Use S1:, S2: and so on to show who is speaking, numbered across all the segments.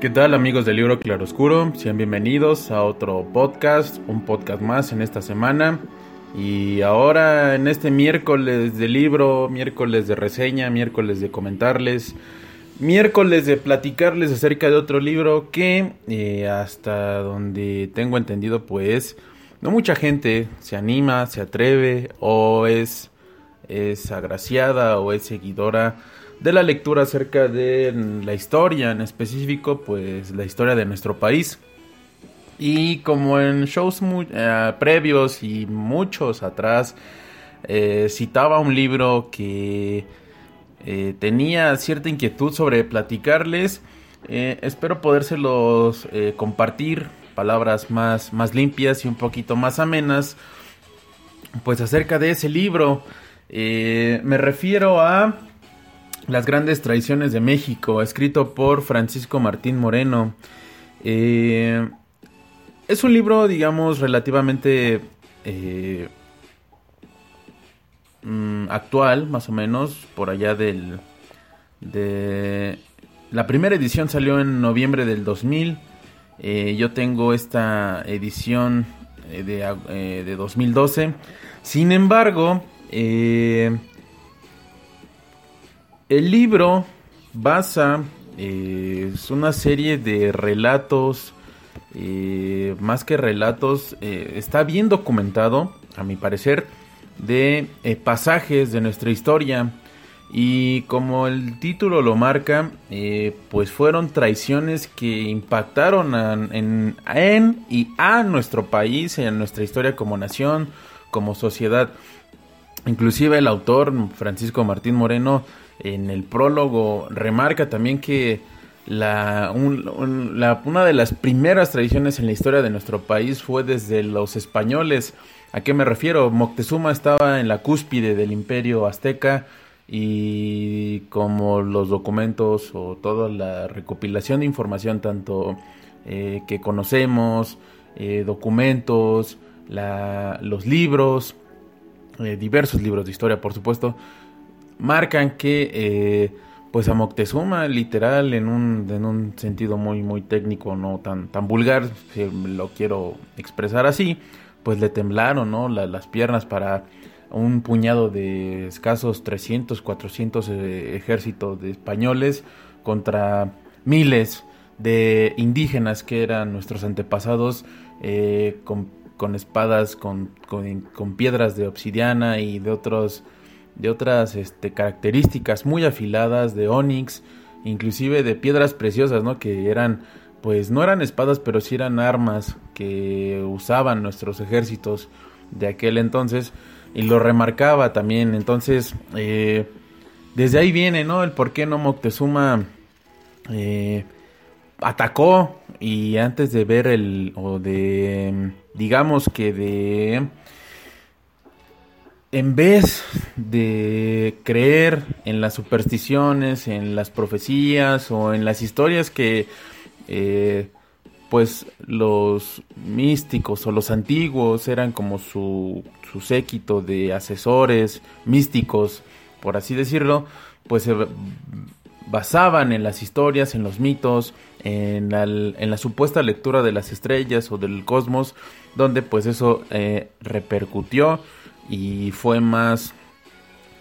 S1: ¿Qué tal amigos del libro Claroscuro? Sean bienvenidos a otro podcast, un podcast más en esta semana. Y ahora en este miércoles de libro, miércoles de reseña, miércoles de comentarles, miércoles de platicarles acerca de otro libro que eh, hasta donde tengo entendido pues no mucha gente se anima, se atreve o es, es agraciada o es seguidora de la lectura acerca de la historia, en específico, pues la historia de nuestro país. Y como en shows eh, previos y muchos atrás, eh, citaba un libro que eh, tenía cierta inquietud sobre platicarles. espero podérselos compartir, palabras más, más limpias y un poquito más amenas, pues acerca de ese libro. me refiero a las grandes tradiciones de México, escrito por Francisco Martín Moreno. Eh, es un libro, digamos, relativamente eh, mm, actual, más o menos, por allá del... De, la primera edición salió en noviembre del 2000. Eh, yo tengo esta edición de 2012. Sin embargo, el libro basa eh, es una serie de relatos, eh, más que relatos, eh, está bien documentado, a mi parecer, de pasajes de nuestra historia. Y como el título lo marca, pues fueron traiciones que impactaron en, en, y a nuestro país, en nuestra historia como nación, como sociedad. Inclusive el autor, Francisco Martín Moreno, en el prólogo remarca también que la, una de las primeras tradiciones en la historia de nuestro país fue desde los españoles. ¿A qué me refiero? Moctezuma estaba en la cúspide del imperio azteca y como los documentos o toda la recopilación de información tanto eh, que conocemos, eh, documentos, los libros, eh, diversos libros de historia por supuesto, marcan que eh, pues a Moctezuma literal en un, en un sentido muy muy técnico no tan tan vulgar si lo quiero expresar así pues le temblaron no las piernas para un puñado de escasos 300 400 eh, ejércitos de españoles contra miles de indígenas que eran nuestros antepasados eh, con, con, espadas con, con, con piedras de obsidiana y de otros de otras este, características muy afiladas de onix, inclusive de piedras preciosas, ¿no? Que eran, pues no eran espadas, pero sí eran armas que usaban nuestros ejércitos de aquel entonces y lo remarcaba también. Entonces, eh, desde ahí viene, ¿no? El por qué no Moctezuma eh, atacó y antes de ver el, o de, digamos que de en vez de creer en las supersticiones, en las profecías o en las historias que eh, pues los místicos o los antiguos eran como su, su séquito de asesores místicos, por así decirlo, pues se basaban en las historias, en los mitos, en la, en la supuesta lectura de las estrellas o del cosmos, donde pues eso eh, repercutió y fue más,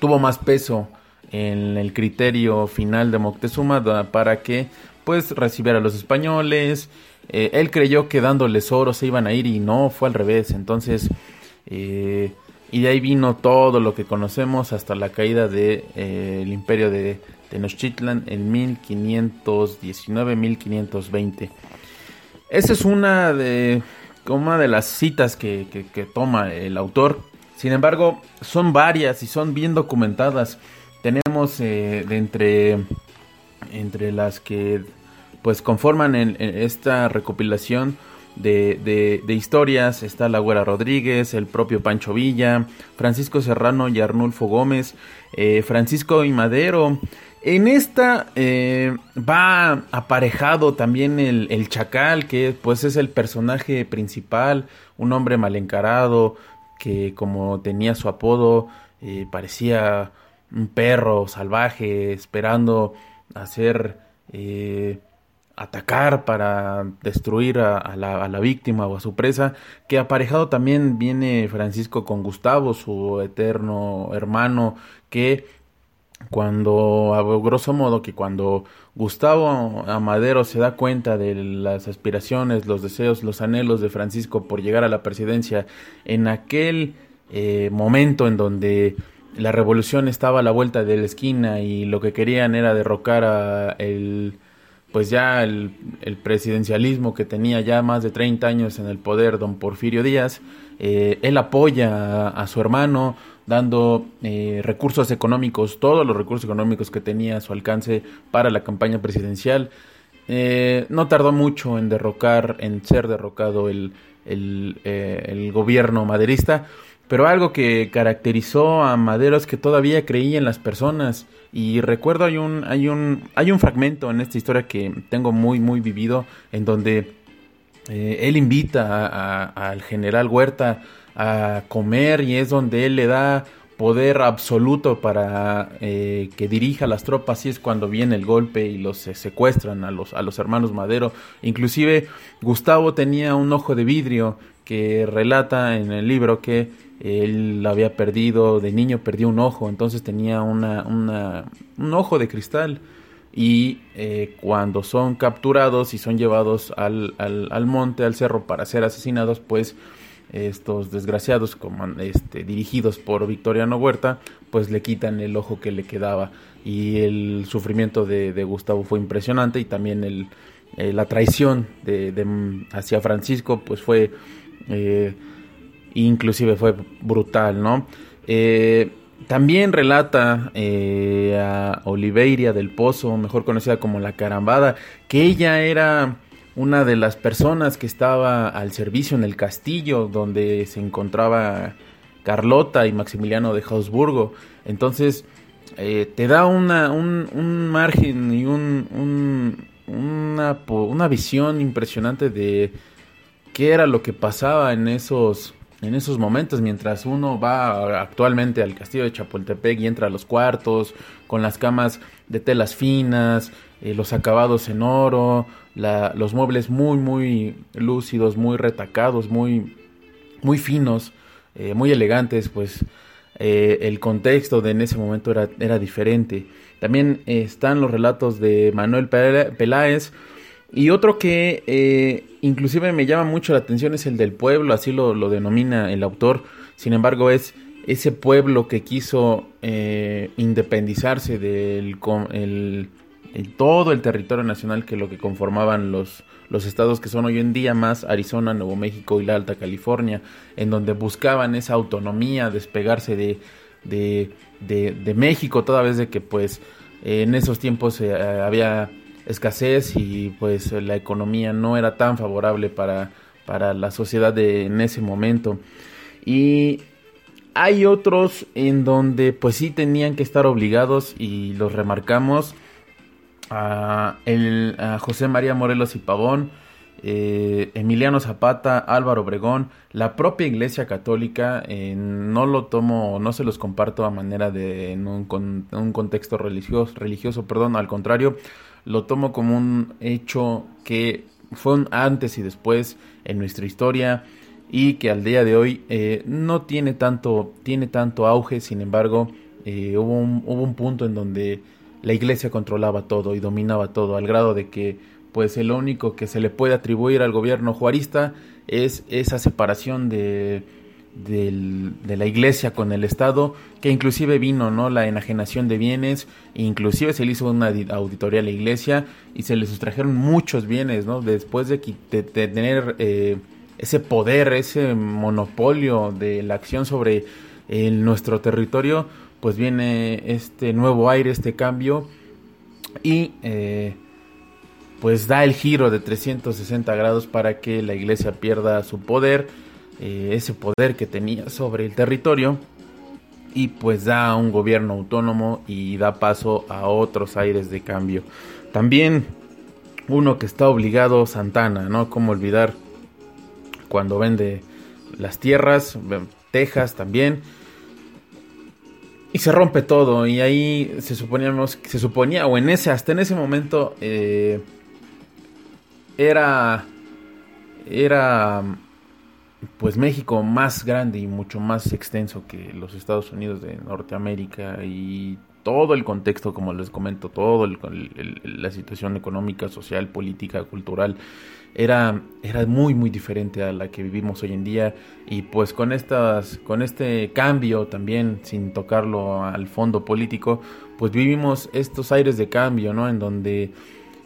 S1: tuvo más peso en el criterio final de Moctezuma para que pues recibiera a los españoles. Eh, él creyó que dándoles oro se iban a ir y no, fue al revés. Entonces, eh, y de ahí vino todo lo que conocemos hasta la caída del de, el imperio de Tenochtitlan en 1519-1520. Esa es una de, una de las citas que, toma el autor. Sin embargo, son varias y son bien documentadas. Tenemos eh, de entre, entre las que pues conforman esta recopilación de, historias. Está la Güera Rodríguez, el propio Pancho Villa, Francisco Serrano y Arnulfo Gómez, eh, Francisco y Madero, en esta eh, va aparejado también el, Chacal, que pues es el personaje principal, un hombre mal encarado, que como tenía su apodo, eh, parecía un perro salvaje, esperando hacer eh, atacar para destruir a, la, a, la, víctima o a su presa, que aparejado también viene Francisco con Gustavo, su eterno hermano, que cuando, a grosso modo, que cuando Gustavo Amadero se da cuenta de las aspiraciones, los deseos, los anhelos de Francisco por llegar a la presidencia, en aquel eh, momento en donde la revolución estaba a la vuelta de la esquina y lo que querían era derrocar a el pues ya el, presidencialismo que tenía ya más de 30 años en el poder don Porfirio Díaz, eh, él apoya a, su hermano dando eh, recursos económicos, todos los recursos económicos que tenía a su alcance para la campaña presidencial. Eh, no tardó mucho en derrocar, en ser derrocado el, el gobierno maderista, pero algo que caracterizó a Madero es que todavía creía en las personas. Y recuerdo hay un, hay un, hay un fragmento en esta historia que tengo muy, muy vivido, en donde eh, él invita al general Huerta a comer y es donde él le da poder absoluto para eh, que dirija las tropas y es cuando viene el golpe y los secuestran a los, a los hermanos Madero. Inclusive Gustavo tenía un ojo de vidrio que relata en el libro que él había perdido, de niño perdió un ojo, entonces tenía una, un ojo de cristal. Y eh, cuando son capturados y son llevados al, al, monte, al cerro para ser asesinados, pues estos desgraciados, como, este, dirigidos por Victoriano Huerta, pues le quitan el ojo que le quedaba. Y el sufrimiento de, Gustavo fue impresionante y también eh, la traición de, hacia Francisco, pues fue... Eh, inclusive fue brutal, ¿no? Eh, también relata eh, a Oliveira del Pozo, mejor conocida como la Carambada, que ella era una de las personas que estaba al servicio en el castillo donde se encontraba Carlota y Maximiliano de Habsburgo. Entonces, eh, te da una, un, margen y un, una, una visión impresionante de qué era lo que pasaba en esos en esos momentos, mientras uno va actualmente al castillo de Chapultepec y entra a los cuartos con las camas de telas finas, eh, los acabados en oro, los muebles muy, muy lúcidos, muy retacados, muy, muy finos, eh, muy elegantes, pues eh, el contexto de en ese momento era, era diferente. También están los relatos de Manuel Peláez, y otro que inclusive me llama mucho la atención es el del pueblo, así lo, denomina el autor. Sin embargo, es ese pueblo que quiso independizarse del el, todo el territorio nacional que lo que conformaban los, los estados que son hoy en día más Arizona, Nuevo México y la Alta California, en donde buscaban esa autonomía, despegarse de, de, de, México, toda vez de que pues en esos tiempos eh, había escasez y pues la economía no era tan favorable para, para la sociedad de, en ese momento. Y hay otros en donde pues sí tenían que estar obligados y los remarcamos a, el, José María Morelos y Pavón, eh, Emiliano Zapata, Álvaro Obregón, la propia Iglesia Católica, eh, no lo tomo, no se los comparto a manera de en un, contexto religioso, religioso, perdón, al contrario, lo tomo como un hecho que fue un antes y después en nuestra historia y que al día de hoy eh, no tiene tanto, tiene tanto auge, sin embargo, hubo, un, hubo un punto en donde la iglesia controlaba todo y dominaba todo, al grado de que pues el único que se le puede atribuir al gobierno juarista es esa separación de, de, la iglesia con el Estado, que inclusive vino, ¿no? La enajenación de bienes, inclusive se le hizo una auditoría a la iglesia y se le sustrajeron muchos bienes, ¿no? Después de, tener eh, ese poder, ese monopolio de la acción sobre nuestro territorio, pues viene este nuevo aire, este cambio y eh, pues da el giro de 360 grados para que la iglesia pierda su poder, eh, ese poder que tenía sobre el territorio y pues da un gobierno autónomo y da paso a otros aires de cambio. También uno que está obligado, Santana, ¿no? Como olvidar cuando vende las tierras, Texas también y se rompe todo y ahí se suponíamos se suponía o en ese hasta en ese momento eh, era era pues México más grande y mucho más extenso que los Estados Unidos de Norteamérica y todo el contexto como les comento todo la situación económica social política cultural era, era muy muy diferente a la que vivimos hoy en día. Y pues con estas con este cambio también sin tocarlo al fondo político pues vivimos estos aires de cambio no en donde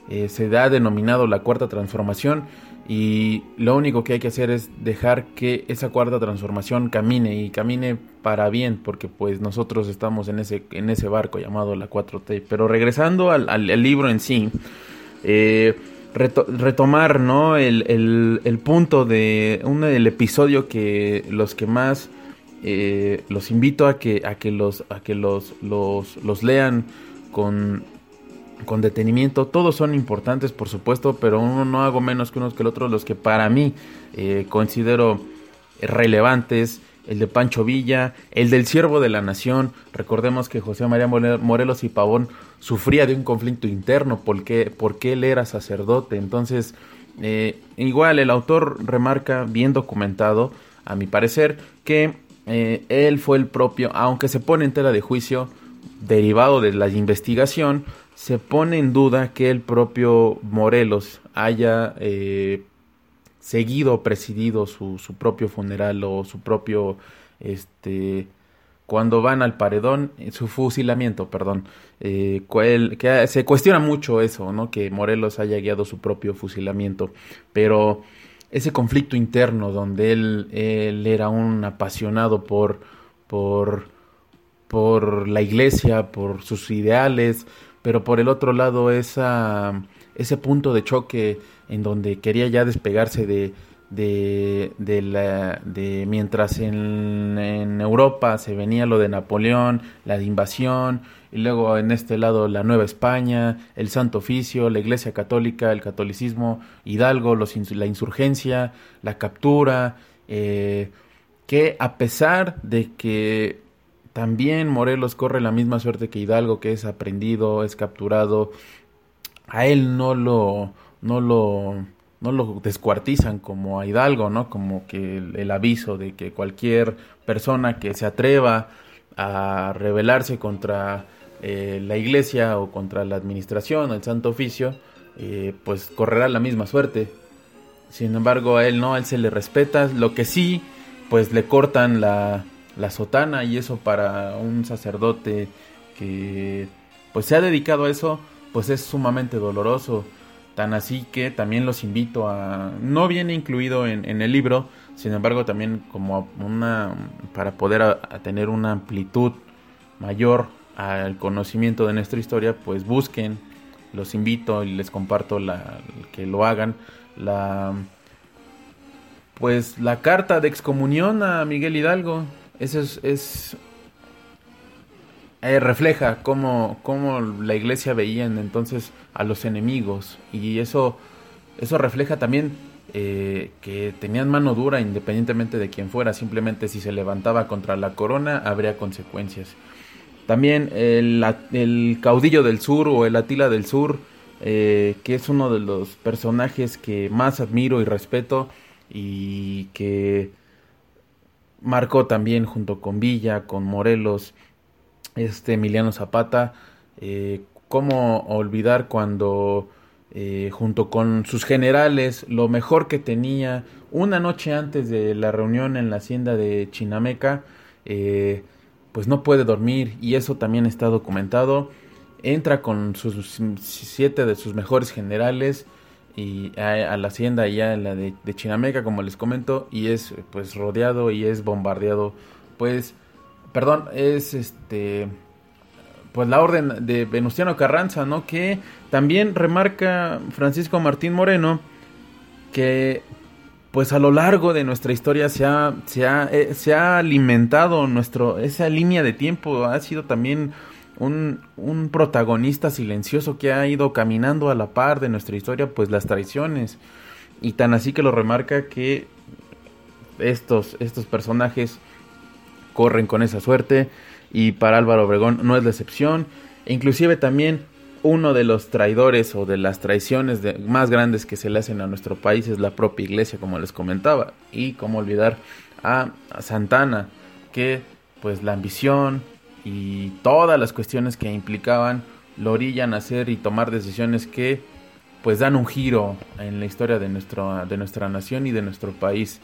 S1: eh, se ha denominado la cuarta transformación y lo único que hay que hacer es dejar que esa cuarta transformación camine y camine para bien porque pues nosotros estamos en ese en ese barco llamado la 4T pero regresando al, al, al libro en sí eh, retomar ¿no? El, el, punto de un del episodio que los que más eh, los invito a que a que los a que los los, los lean con con detenimiento todos son importantes por supuesto pero uno no hago menos que unos que el otro los que para mí eh, considero relevantes el de Pancho Villa, el del Siervo de la Nación. Recordemos que José María Morelos y Pavón sufría de un conflicto interno porque, porque él era sacerdote. Entonces, eh, igual el autor remarca, bien documentado, a mi parecer, que eh, él fue el propio, aunque se pone en tela de juicio, derivado de la investigación, se pone en duda que el propio Morelos haya eh, seguido presidido su, su propio funeral o su propio este cuando van al paredón, eh, su fusilamiento, perdón, eh, que se cuestiona mucho eso, ¿no? Que Morelos haya guiado su propio fusilamiento, pero ese conflicto interno donde él, él era un apasionado por, por, por la iglesia, por sus ideales, pero por el otro lado esa, ese punto de choque en donde quería ya despegarse de, de, la, mientras en, en, Europa se venía lo de Napoleón, la de invasión, y luego en este lado la Nueva España, el Santo Oficio, la Iglesia Católica, el catolicismo, Hidalgo, los, la insurgencia, la captura, eh, que a pesar de que también Morelos corre la misma suerte que Hidalgo, que es aprendido, es capturado, a él no lo no lo, no lo descuartizan como a Hidalgo, ¿no? Como que el, aviso de que cualquier persona que se atreva a rebelarse contra eh, la iglesia o contra la administración o el santo oficio, eh, pues correrá la misma suerte. Sin embargo, a él no, a él se le respeta. Lo que sí, pues le cortan la, la sotana y eso para un sacerdote que pues se ha dedicado a eso, pues es sumamente doloroso. Tan así que también los invito a... No viene incluido en, el libro, sin embargo también como una... para poder tener una amplitud mayor al conocimiento de nuestra historia, pues busquen, los invito y les comparto la, que lo hagan, la... Pues la carta de excomunión a Miguel Hidalgo. Eso es, es eh, refleja cómo, cómo, la iglesia veía entonces a los enemigos y eso eso refleja también eh, que tenían mano dura independientemente de quién fuera, simplemente si se levantaba contra la corona habría consecuencias. También el, el caudillo del sur o el Atila del sur, eh, que es uno de los personajes que más admiro y respeto y que marcó también junto con Villa, con Morelos, este Emiliano Zapata, eh, cómo olvidar cuando eh, junto con sus generales, lo mejor que tenía, una noche antes de la reunión en la hacienda de Chinameca, eh, pues no puede dormir y eso también está documentado. Entra con sus siete de sus mejores generales y a, la hacienda ya la de, de, Chinameca, como les comento, y es pues rodeado y es bombardeado, pues, perdón, es este pues la orden de Venustiano Carranza, ¿no? Que también remarca Francisco Martín Moreno que pues a lo largo de nuestra historia se ha, se ha, eh, se ha alimentado nuestro, esa línea de tiempo, ha sido también un, un, protagonista silencioso que ha ido caminando a la par de nuestra historia, pues las traiciones. Y tan así que lo remarca que estos, estos personajes corren con esa suerte y para Álvaro Obregón no es la excepción. Inclusive también uno de los traidores o de las traiciones más grandes que se le hacen a nuestro país es la propia iglesia, como les comentaba. Y cómo olvidar a, Santana, que pues la ambición y todas las cuestiones que implicaban lo orillan a hacer y tomar decisiones que pues dan un giro en la historia de, nuestro, de nuestra nación y de nuestro país.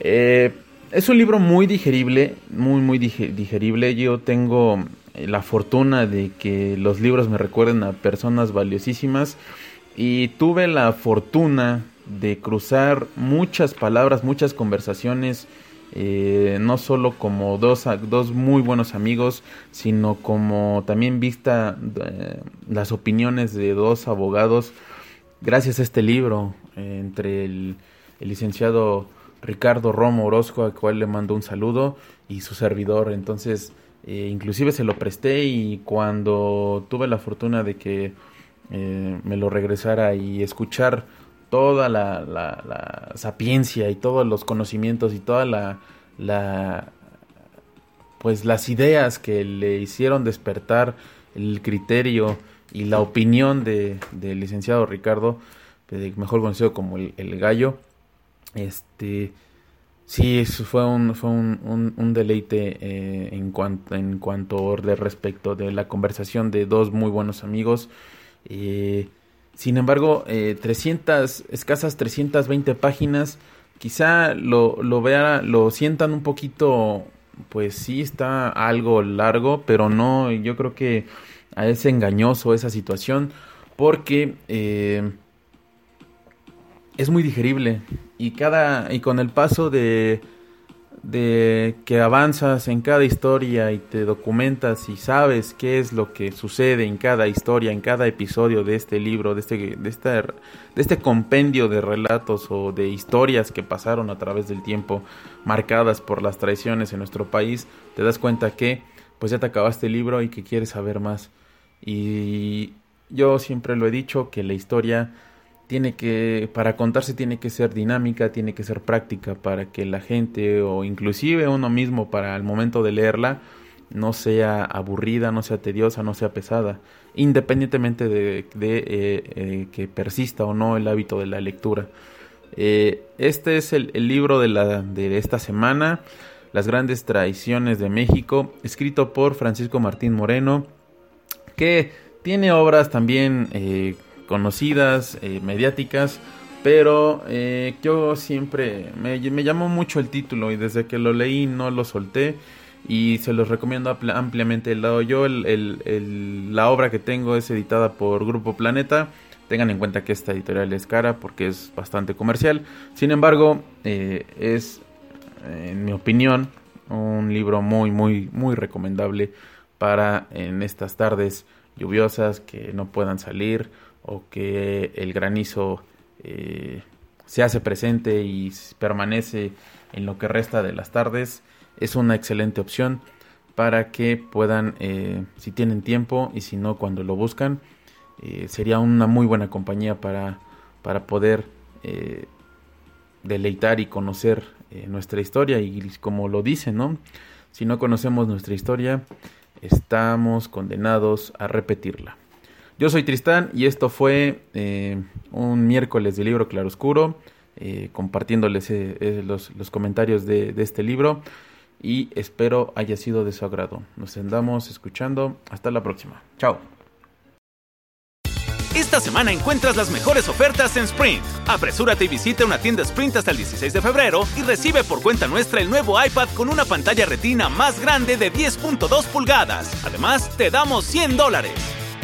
S1: Eh, es un libro muy digerible, muy, muy digerible. Yo tengo eh, la fortuna de que los libros me recuerden a personas valiosísimas y tuve la fortuna de cruzar muchas palabras, muchas conversaciones, eh, no solo como dos, dos muy buenos amigos, sino como también vista eh, las opiniones de dos abogados, gracias a este libro, entre el licenciado Ricardo Romo Orozco, al cual le mando un saludo, y su servidor. Entonces, eh, inclusive se lo presté y cuando tuve la fortuna de que eh, me lo regresara y escuchar toda la, la, sapiencia y todos los conocimientos y toda la, la pues las ideas que le hicieron despertar el criterio y la opinión de, del licenciado Ricardo, mejor conocido como el gallo, este, sí, eso fue un, fue un, un, deleite eh, en, cuanto, en cuanto de respecto de la conversación de dos muy buenos amigos. Eh, sin embargo, eh, 300, escasas 320 páginas, quizá lo, lo vea, lo sientan un poquito, pues sí está algo largo, pero no, yo creo que es engañoso esa situación, porque eh, es muy digerible y cada y con el paso de de que avanzas en cada historia y te documentas y sabes qué es lo que sucede en cada historia, en cada episodio de este libro, de este de este, de este compendio de relatos o de historias que pasaron a través del tiempo marcadas por las traiciones en nuestro país, te das cuenta que pues ya te acabaste el libro y que quieres saber más. Y yo siempre lo he dicho que la historia tiene que, para contarse tiene que ser dinámica, tiene que ser práctica para que la gente o inclusive uno mismo para el momento de leerla no sea aburrida, no sea tediosa, no sea pesada, independientemente de, eh, eh, que persista o no el hábito de la lectura. Eh, este es el, el, libro de, la, de esta semana, Las grandes traiciones de México, escrito por Francisco Martín Moreno, que tiene obras también conocidas, eh, mediáticas, pero eh, yo siempre me, llamó mucho el título y desde que lo leí no lo solté y se los recomiendo ampliamente. El lado yo, la obra que tengo es editada por Grupo Planeta. Tengan en cuenta que esta editorial es cara porque es bastante comercial. Sin embargo, eh, es, en mi opinión, un libro muy, muy, muy recomendable para en estas tardes lluviosas que no puedan salir o que el granizo eh, se hace presente y permanece en lo que resta de las tardes, es una excelente opción para que puedan, eh, si tienen tiempo y si no cuando lo buscan, eh, sería una muy buena compañía para, para poder deleitar y conocer nuestra historia y como lo dice, ¿no? Si no conocemos nuestra historia, estamos condenados a repetirla. Yo soy Tristán y esto fue eh, un miércoles de libro claroscuro, eh, compartiéndoles los, los, comentarios de, de, este libro y espero haya sido de su agrado. Nos andamos escuchando. Hasta la próxima. Chao.
S2: Esta semana encuentras las mejores ofertas en Sprint. Apresúrate y visita una tienda Sprint hasta el 16 de febrero y recibe por cuenta nuestra el nuevo iPad con una pantalla retina más grande de 10.2 pulgadas. Además, te damos 100 dólares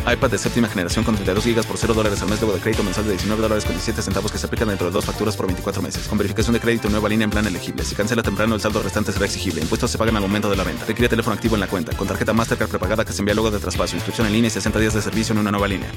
S3: iPad de séptima generación con 32 GB por 0 dólares al mes luego de crédito mensual de 19 dólares con 17 centavos que se aplican dentro de dos facturas por 24 meses. Con verificación de crédito nueva línea en plan elegible. Si cancela temprano, el saldo restante será exigible. Impuestos se pagan al momento de la venta. Requiere teléfono activo en la cuenta. Con tarjeta Mastercard prepagada que se envía luego de traspaso. Inscripción en línea y 60 días de servicio en una nueva línea.